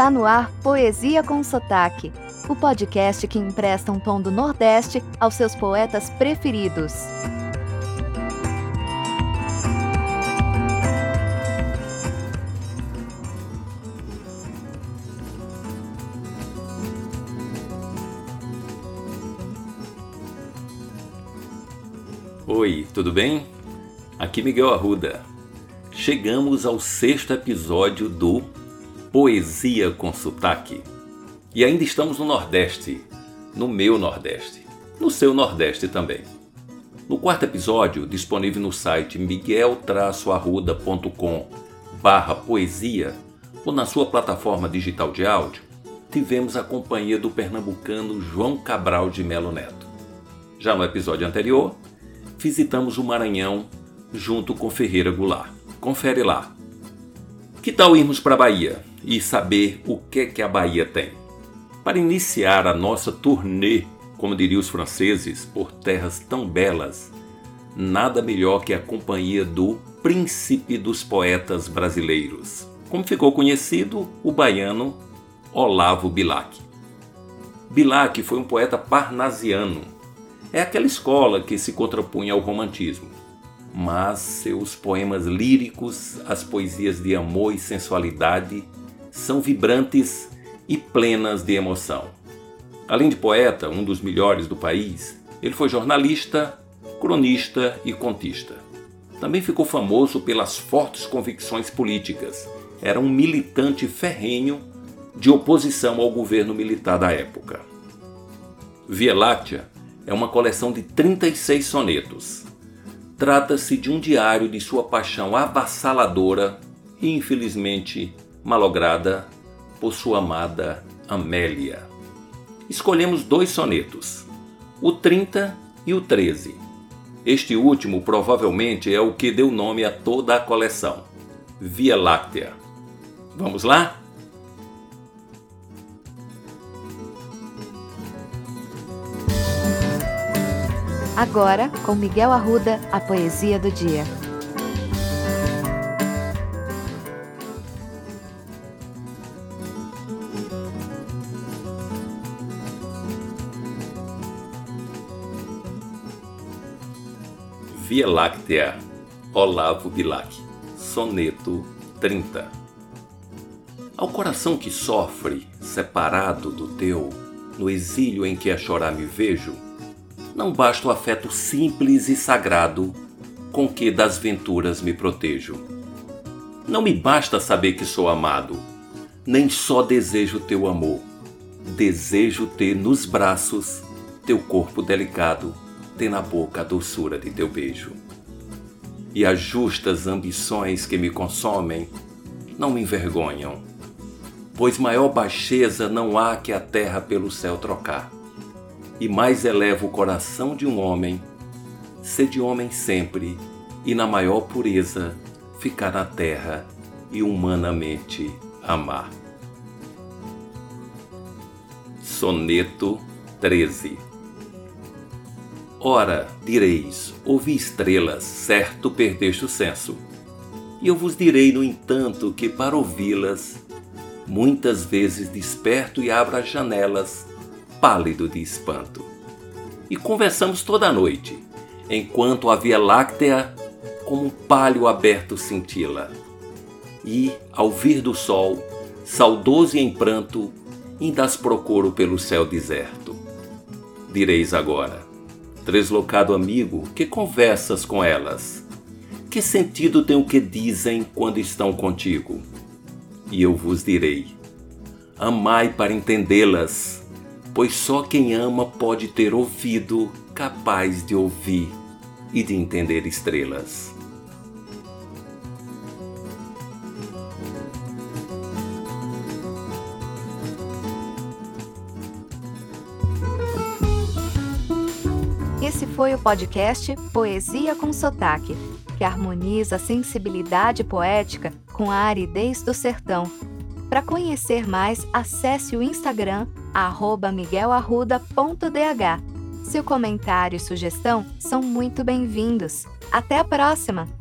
Está no ar Poesia com Sotaque, o podcast que empresta um tom do Nordeste aos seus poetas preferidos. Oi, tudo bem? Aqui Miguel Arruda. Chegamos ao sexto episódio do Poesia com Sotaque. E ainda estamos no Nordeste, no meu Nordeste, no seu Nordeste também. No quarto episódio, disponível no site miguel-arruda.com barra poesia ou na sua plataforma digital de áudio, tivemos a companhia do pernambucano João Cabral de Melo Neto. Já no episódio anterior, visitamos o Maranhão junto com Ferreira Goulart. Confere lá. Que tal irmos para a Bahia e saber o que que a Bahia tem? Para iniciar a nossa turnê, como diriam os franceses, por terras tão belas, nada melhor que a companhia do príncipe dos poetas brasileiros, como ficou conhecido o baiano Olavo Bilac. Bilac foi um poeta parnasiano é aquela escola que se contrapunha ao romantismo, mas seus poemas líricos, as poesias de amor e sensualidade, são vibrantes e plenas de emoção. Além de poeta, um dos melhores do país, ele foi jornalista, cronista e contista. Também ficou famoso pelas fortes convicções políticas. Era um militante ferrenho de oposição ao governo militar da época. Via Láctea é uma coleção de 36 sonetos. Trata-se de um diário de sua paixão avassaladora e infelizmente malograda por sua amada Amélia. Escolhemos dois sonetos, o 30 e o 13. Este último provavelmente é o que deu nome a toda a coleção, Via Láctea. Vamos lá? Agora, com Miguel Arruda, a poesia do dia. Via Láctea, Olavo Bilac, Soneto 30. Ao coração que sofre, separado do teu, no exílio em que a chorar me vejo, não basta o afeto simples e sagrado com que das venturas me protejo. Não me basta saber que sou amado, nem só desejo teu amor. Desejo ter nos braços teu corpo delicado, ter na boca a doçura de teu beijo. E as justas ambições que me consomem não me envergonham, pois maior baixeza não há que a terra pelo céu trocar e mais eleva o coração de um homem, ser de homem sempre e na maior pureza ficar na terra e humanamente amar. Soneto 13 Ora, direis, ouvi estrelas, certo perdeste o senso. E eu vos direi, no entanto, que para ouvi-las, muitas vezes desperto e abro as janelas pálido de espanto. E conversamos toda a noite, enquanto a Via Láctea como um palho aberto cintila. E, ao vir do sol, saudoso e em pranto, ainda as procuro pelo céu deserto. Direis agora, deslocado amigo, que conversas com elas? Que sentido tem o que dizem quando estão contigo? E eu vos direi: amai para entendê-las pois só quem ama pode ter ouvido capaz de ouvir e de entender estrelas. Esse foi o podcast Poesia com Sotaque, que harmoniza a sensibilidade poética com a aridez do sertão. Para conhecer mais, acesse o Instagram miguelarruda.dh. Seu comentário e sugestão são muito bem-vindos. Até a próxima!